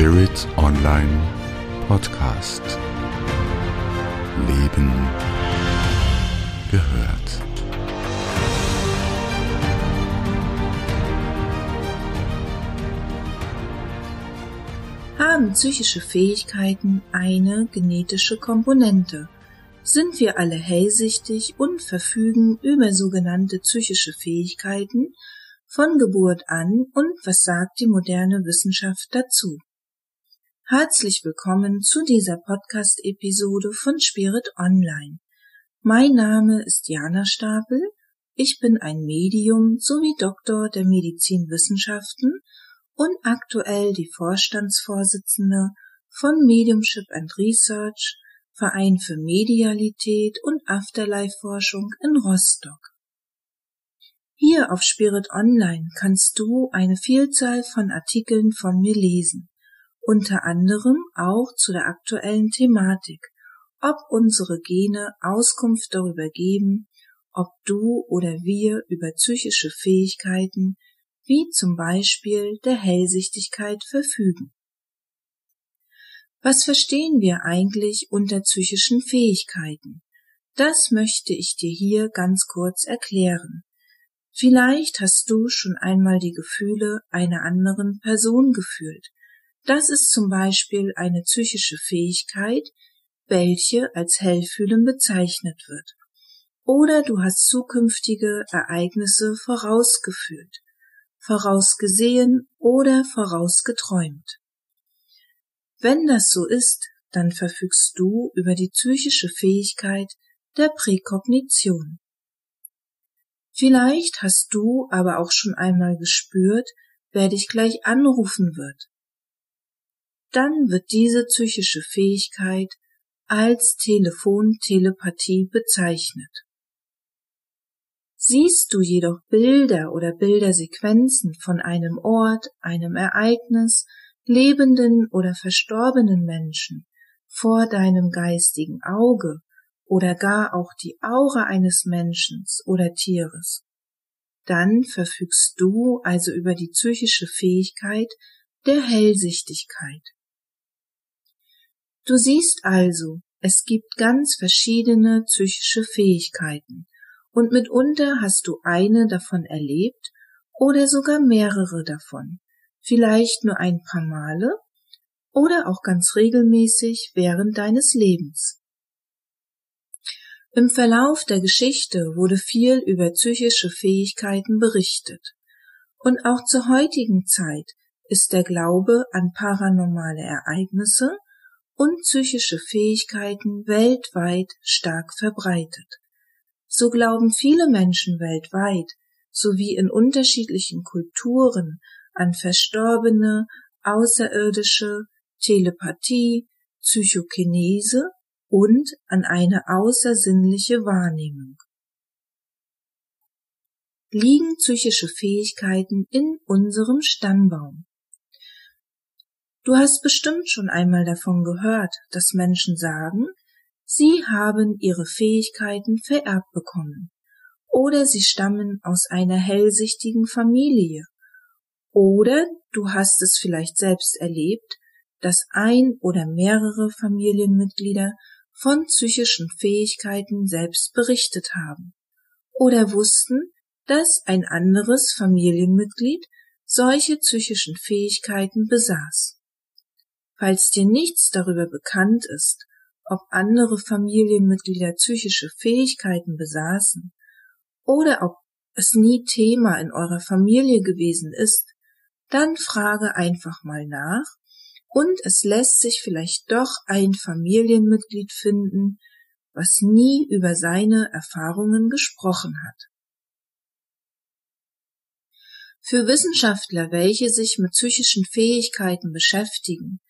Spirit Online Podcast. Leben gehört. Haben psychische Fähigkeiten eine genetische Komponente? Sind wir alle hellsichtig und verfügen über sogenannte psychische Fähigkeiten von Geburt an und was sagt die moderne Wissenschaft dazu? Herzlich willkommen zu dieser Podcast-Episode von Spirit Online. Mein Name ist Jana Stapel. Ich bin ein Medium sowie Doktor der Medizinwissenschaften und aktuell die Vorstandsvorsitzende von Mediumship and Research, Verein für Medialität und Afterlife-Forschung in Rostock. Hier auf Spirit Online kannst du eine Vielzahl von Artikeln von mir lesen, unter anderem auch zu der aktuellen Thematik, ob unsere Gene Auskunft darüber geben, ob du oder wir über psychische Fähigkeiten wie zum Beispiel der Hellsichtigkeit verfügen. Was verstehen wir eigentlich unter psychischen Fähigkeiten? Das möchte ich dir hier ganz kurz erklären. Vielleicht hast du schon einmal die Gefühle einer anderen Person gefühlt. Das ist zum Beispiel eine psychische Fähigkeit, welche als Hellfühlen bezeichnet wird. Oder du hast zukünftige Ereignisse vorausgeführt vorausgesehen oder vorausgeträumt. Wenn das so ist, dann verfügst du über die psychische Fähigkeit der Präkognition. Vielleicht hast du aber auch schon einmal gespürt, wer dich gleich anrufen wird. Dann wird diese psychische Fähigkeit als Telefontelepathie bezeichnet. Siehst du jedoch Bilder oder Bildersequenzen von einem Ort, einem Ereignis, lebenden oder verstorbenen Menschen vor deinem geistigen Auge oder gar auch die Aura eines Menschen oder Tieres, dann verfügst du also über die psychische Fähigkeit der Hellsichtigkeit. Du siehst also, es gibt ganz verschiedene psychische Fähigkeiten, und mitunter hast du eine davon erlebt oder sogar mehrere davon, vielleicht nur ein paar Male oder auch ganz regelmäßig während deines Lebens. Im Verlauf der Geschichte wurde viel über psychische Fähigkeiten berichtet, und auch zur heutigen Zeit ist der Glaube an paranormale Ereignisse und psychische Fähigkeiten weltweit stark verbreitet. So glauben viele Menschen weltweit sowie in unterschiedlichen Kulturen an verstorbene, außerirdische, Telepathie, Psychokinese und an eine außersinnliche Wahrnehmung. Liegen psychische Fähigkeiten in unserem Stammbaum? Du hast bestimmt schon einmal davon gehört, dass Menschen sagen, Sie haben ihre Fähigkeiten vererbt bekommen. Oder sie stammen aus einer hellsichtigen Familie. Oder du hast es vielleicht selbst erlebt, dass ein oder mehrere Familienmitglieder von psychischen Fähigkeiten selbst berichtet haben. Oder wussten, dass ein anderes Familienmitglied solche psychischen Fähigkeiten besaß. Falls dir nichts darüber bekannt ist, ob andere Familienmitglieder psychische Fähigkeiten besaßen oder ob es nie Thema in eurer Familie gewesen ist, dann frage einfach mal nach und es lässt sich vielleicht doch ein Familienmitglied finden, was nie über seine Erfahrungen gesprochen hat. Für Wissenschaftler, welche sich mit psychischen Fähigkeiten beschäftigen,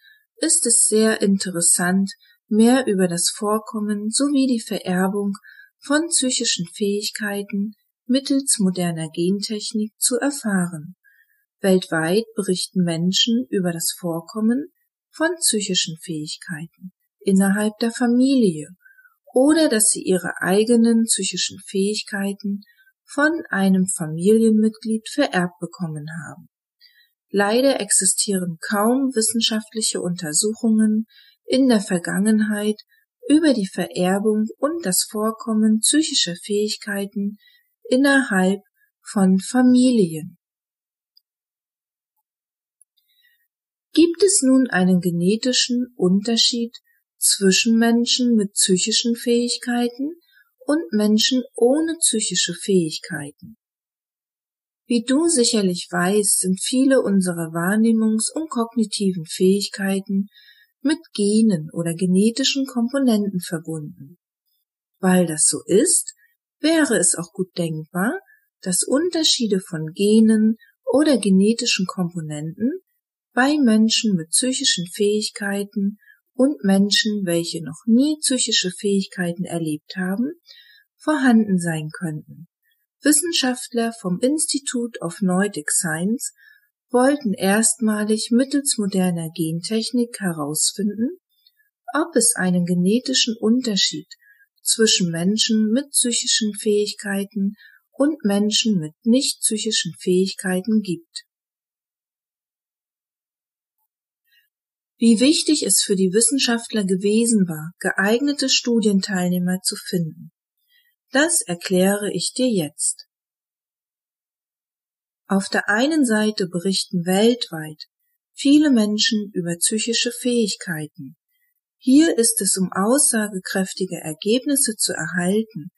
ist es sehr interessant, mehr über das Vorkommen sowie die Vererbung von psychischen Fähigkeiten mittels moderner Gentechnik zu erfahren. Weltweit berichten Menschen über das Vorkommen von psychischen Fähigkeiten innerhalb der Familie oder dass sie ihre eigenen psychischen Fähigkeiten von einem Familienmitglied vererbt bekommen haben. Leider existieren kaum wissenschaftliche Untersuchungen in der Vergangenheit über die Vererbung und das Vorkommen psychischer Fähigkeiten innerhalb von Familien. Gibt es nun einen genetischen Unterschied zwischen Menschen mit psychischen Fähigkeiten und Menschen ohne psychische Fähigkeiten? Wie du sicherlich weißt, sind viele unserer Wahrnehmungs- und kognitiven Fähigkeiten mit Genen oder genetischen Komponenten verbunden. Weil das so ist, wäre es auch gut denkbar, dass Unterschiede von Genen oder genetischen Komponenten bei Menschen mit psychischen Fähigkeiten und Menschen, welche noch nie psychische Fähigkeiten erlebt haben, vorhanden sein könnten. Wissenschaftler vom Institute of Nordic Science wollten erstmalig mittels moderner Gentechnik herausfinden, ob es einen genetischen Unterschied zwischen Menschen mit psychischen Fähigkeiten und Menschen mit nicht psychischen Fähigkeiten gibt. Wie wichtig es für die Wissenschaftler gewesen war, geeignete Studienteilnehmer zu finden. Das erkläre ich dir jetzt. Auf der einen Seite berichten weltweit viele Menschen über psychische Fähigkeiten. Hier ist es, um aussagekräftige Ergebnisse zu erhalten,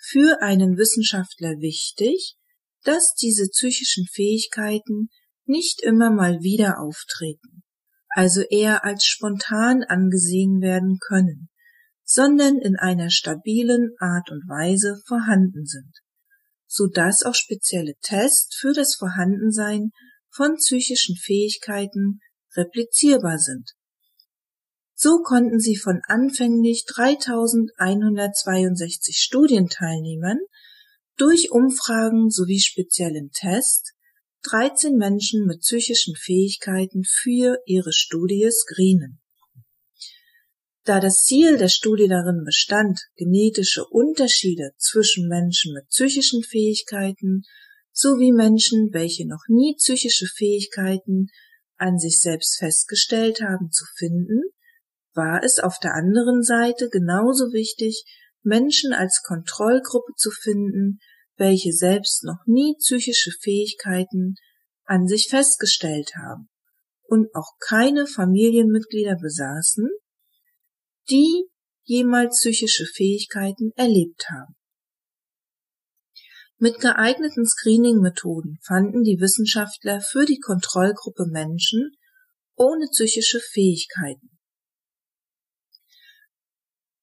für einen Wissenschaftler wichtig, dass diese psychischen Fähigkeiten nicht immer mal wieder auftreten also eher als spontan angesehen werden können, sondern in einer stabilen Art und Weise vorhanden sind, so dass auch spezielle Tests für das Vorhandensein von psychischen Fähigkeiten replizierbar sind. So konnten sie von anfänglich 3162 Studienteilnehmern durch Umfragen sowie speziellen Tests 13 Menschen mit psychischen Fähigkeiten für ihre Studie screenen. Da das Ziel der Studie darin bestand, genetische Unterschiede zwischen Menschen mit psychischen Fähigkeiten sowie Menschen, welche noch nie psychische Fähigkeiten an sich selbst festgestellt haben, zu finden, war es auf der anderen Seite genauso wichtig, Menschen als Kontrollgruppe zu finden, welche selbst noch nie psychische Fähigkeiten an sich festgestellt haben und auch keine Familienmitglieder besaßen, die jemals psychische Fähigkeiten erlebt haben. Mit geeigneten Screening-Methoden fanden die Wissenschaftler für die Kontrollgruppe Menschen ohne psychische Fähigkeiten.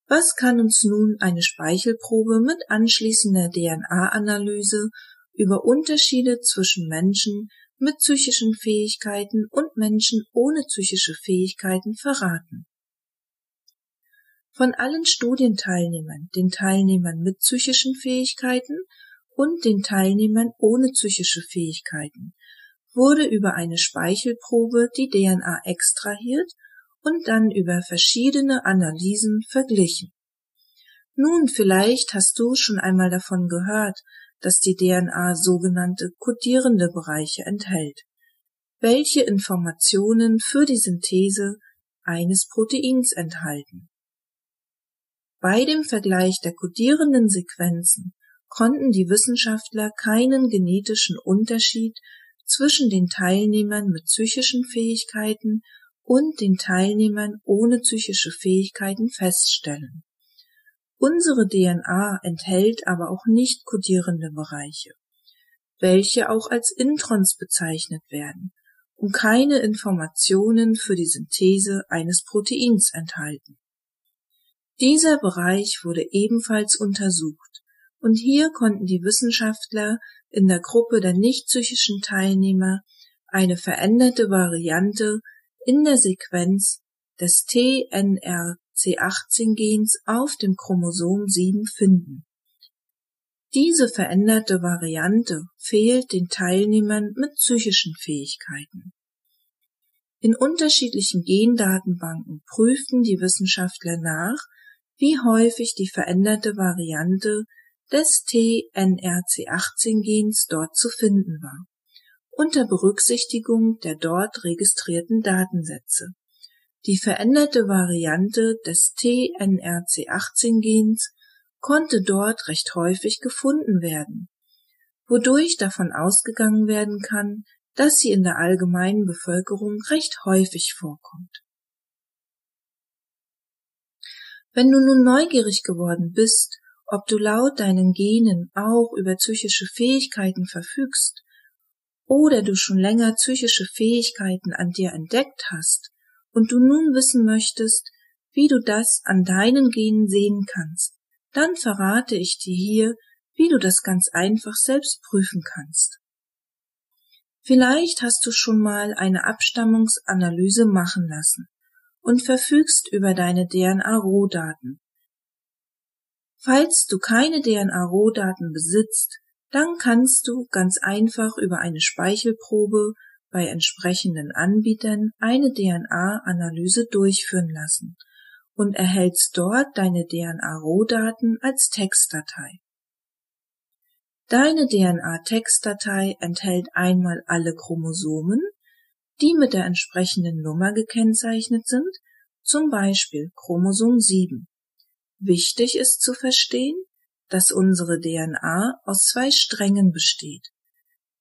Was kann uns nun eine Speichelprobe mit anschließender DNA-Analyse über Unterschiede zwischen Menschen mit psychischen Fähigkeiten und Menschen ohne psychische Fähigkeiten verraten? Von allen Studienteilnehmern, den Teilnehmern mit psychischen Fähigkeiten und den Teilnehmern ohne psychische Fähigkeiten wurde über eine Speichelprobe die DNA extrahiert und dann über verschiedene Analysen verglichen. Nun, vielleicht hast du schon einmal davon gehört, dass die DNA sogenannte kodierende Bereiche enthält, welche Informationen für die Synthese eines Proteins enthalten. Bei dem Vergleich der kodierenden Sequenzen konnten die Wissenschaftler keinen genetischen Unterschied zwischen den Teilnehmern mit psychischen Fähigkeiten und den Teilnehmern ohne psychische Fähigkeiten feststellen. Unsere DNA enthält aber auch nicht kodierende Bereiche, welche auch als Introns bezeichnet werden und keine Informationen für die Synthese eines Proteins enthalten. Dieser Bereich wurde ebenfalls untersucht und hier konnten die Wissenschaftler in der Gruppe der nicht psychischen Teilnehmer eine veränderte Variante in der Sequenz des TNRC18-Gens auf dem Chromosom 7 finden. Diese veränderte Variante fehlt den Teilnehmern mit psychischen Fähigkeiten. In unterschiedlichen Gendatenbanken prüften die Wissenschaftler nach, wie häufig die veränderte Variante des TNRC18-Gens dort zu finden war unter Berücksichtigung der dort registrierten Datensätze. Die veränderte Variante des TNRC18-Gens konnte dort recht häufig gefunden werden, wodurch davon ausgegangen werden kann, dass sie in der allgemeinen Bevölkerung recht häufig vorkommt. Wenn du nun neugierig geworden bist, ob du laut deinen Genen auch über psychische Fähigkeiten verfügst, oder du schon länger psychische Fähigkeiten an dir entdeckt hast und du nun wissen möchtest, wie du das an deinen Genen sehen kannst, dann verrate ich dir hier, wie du das ganz einfach selbst prüfen kannst. Vielleicht hast du schon mal eine Abstammungsanalyse machen lassen und verfügst über deine DNA-Rohdaten. Falls du keine DNA-Rohdaten besitzt, dann kannst du ganz einfach über eine Speichelprobe bei entsprechenden Anbietern eine DNA-Analyse durchführen lassen und erhältst dort deine DNA-Rohdaten als Textdatei. Deine DNA-Textdatei enthält einmal alle Chromosomen, die mit der entsprechenden Nummer gekennzeichnet sind, zum Beispiel Chromosom 7. Wichtig ist zu verstehen, dass unsere DNA aus zwei Strängen besteht,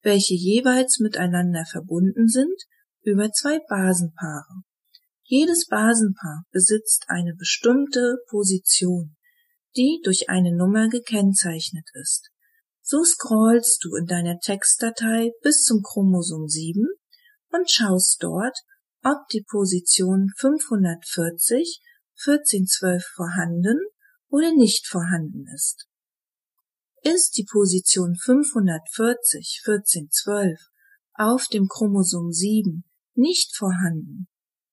welche jeweils miteinander verbunden sind über zwei Basenpaare. Jedes Basenpaar besitzt eine bestimmte Position, die durch eine Nummer gekennzeichnet ist. So scrollst du in deiner Textdatei bis zum Chromosom 7 und schaust dort, ob die Position 540 1412 vorhanden oder nicht vorhanden ist. Ist die Position 540 1412 auf dem Chromosom 7 nicht vorhanden,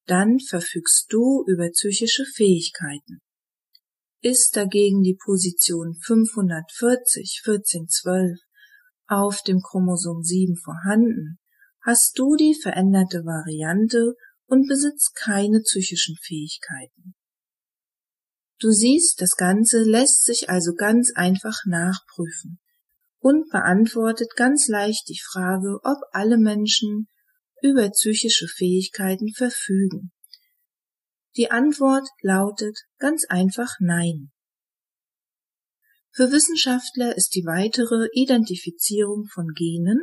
dann verfügst du über psychische Fähigkeiten. Ist dagegen die Position 540 1412 auf dem Chromosom 7 vorhanden, hast du die veränderte Variante und besitzt keine psychischen Fähigkeiten. Du siehst, das Ganze lässt sich also ganz einfach nachprüfen und beantwortet ganz leicht die Frage, ob alle Menschen über psychische Fähigkeiten verfügen. Die Antwort lautet ganz einfach Nein. Für Wissenschaftler ist die weitere Identifizierung von Genen,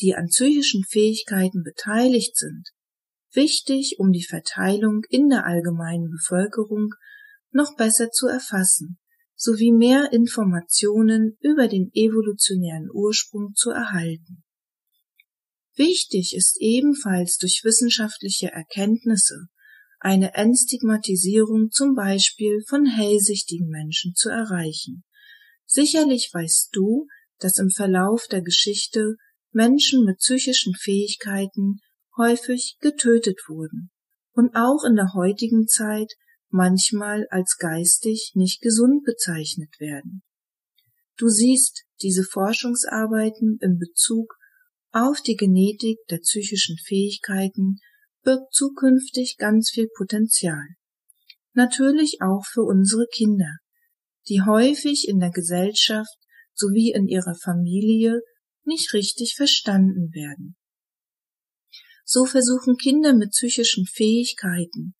die an psychischen Fähigkeiten beteiligt sind, wichtig, um die Verteilung in der allgemeinen Bevölkerung noch besser zu erfassen, sowie mehr Informationen über den evolutionären Ursprung zu erhalten. Wichtig ist ebenfalls durch wissenschaftliche Erkenntnisse eine Entstigmatisierung zum Beispiel von hellsichtigen Menschen zu erreichen. Sicherlich weißt du, dass im Verlauf der Geschichte Menschen mit psychischen Fähigkeiten häufig getötet wurden und auch in der heutigen Zeit manchmal als geistig nicht gesund bezeichnet werden. Du siehst, diese Forschungsarbeiten in Bezug auf die Genetik der psychischen Fähigkeiten birgt zukünftig ganz viel Potenzial. Natürlich auch für unsere Kinder, die häufig in der Gesellschaft sowie in ihrer Familie nicht richtig verstanden werden. So versuchen Kinder mit psychischen Fähigkeiten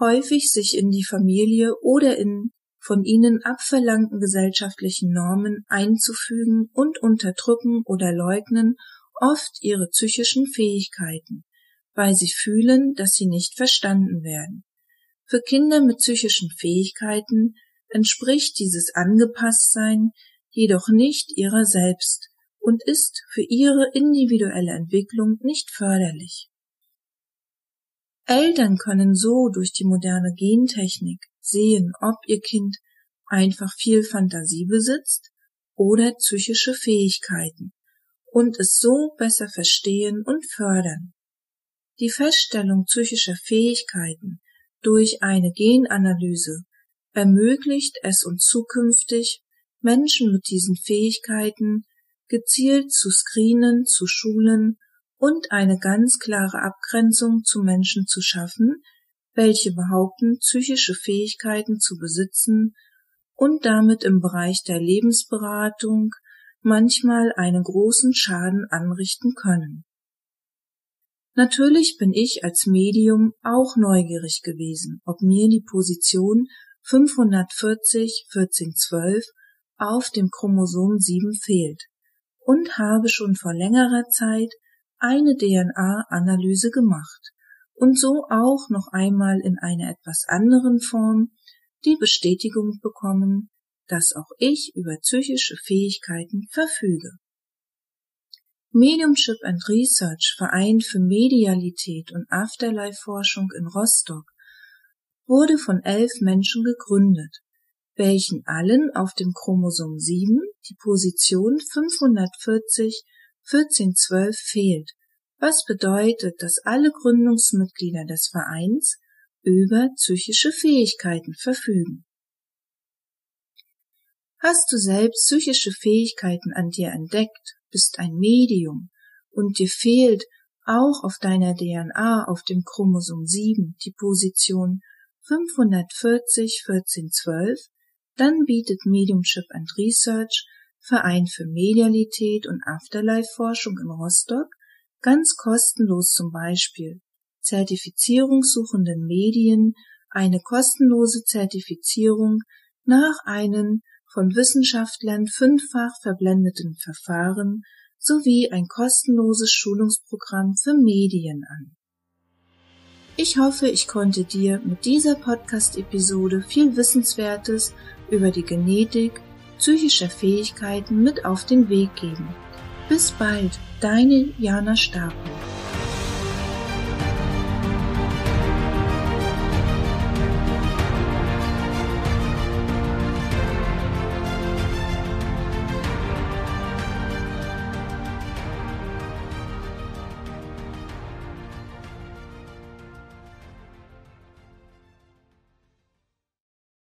häufig sich in die Familie oder in von ihnen abverlangten gesellschaftlichen Normen einzufügen und unterdrücken oder leugnen oft ihre psychischen Fähigkeiten, weil sie fühlen, dass sie nicht verstanden werden. Für Kinder mit psychischen Fähigkeiten entspricht dieses Angepasstsein jedoch nicht ihrer selbst und ist für ihre individuelle Entwicklung nicht förderlich. Eltern können so durch die moderne Gentechnik sehen, ob ihr Kind einfach viel Fantasie besitzt oder psychische Fähigkeiten und es so besser verstehen und fördern. Die Feststellung psychischer Fähigkeiten durch eine Genanalyse ermöglicht es uns zukünftig, Menschen mit diesen Fähigkeiten gezielt zu screenen, zu schulen und eine ganz klare Abgrenzung zu Menschen zu schaffen, welche behaupten, psychische Fähigkeiten zu besitzen und damit im Bereich der Lebensberatung manchmal einen großen Schaden anrichten können. Natürlich bin ich als Medium auch neugierig gewesen, ob mir die Position 540 1412 auf dem Chromosom 7 fehlt und habe schon vor längerer Zeit eine DNA-Analyse gemacht und so auch noch einmal in einer etwas anderen Form die Bestätigung bekommen, dass auch ich über psychische Fähigkeiten verfüge. Mediumship and Research Verein für Medialität und Afterlife-Forschung in Rostock wurde von elf Menschen gegründet, welchen allen auf dem Chromosom 7 die Position 540 1412 fehlt, was bedeutet, dass alle Gründungsmitglieder des Vereins über psychische Fähigkeiten verfügen. Hast du selbst psychische Fähigkeiten an dir entdeckt, bist ein Medium und dir fehlt auch auf deiner DNA auf dem Chromosom 7 die Position 540 1412, dann bietet Mediumship and Research Verein für Medialität und Afterlife-Forschung in Rostock ganz kostenlos zum Beispiel zertifizierungssuchenden Medien eine kostenlose Zertifizierung nach einem von Wissenschaftlern fünffach verblendeten Verfahren sowie ein kostenloses Schulungsprogramm für Medien an. Ich hoffe, ich konnte dir mit dieser Podcast-Episode viel Wissenswertes über die Genetik psychischer Fähigkeiten mit auf den Weg geben. Bis bald, deine Jana Stapel.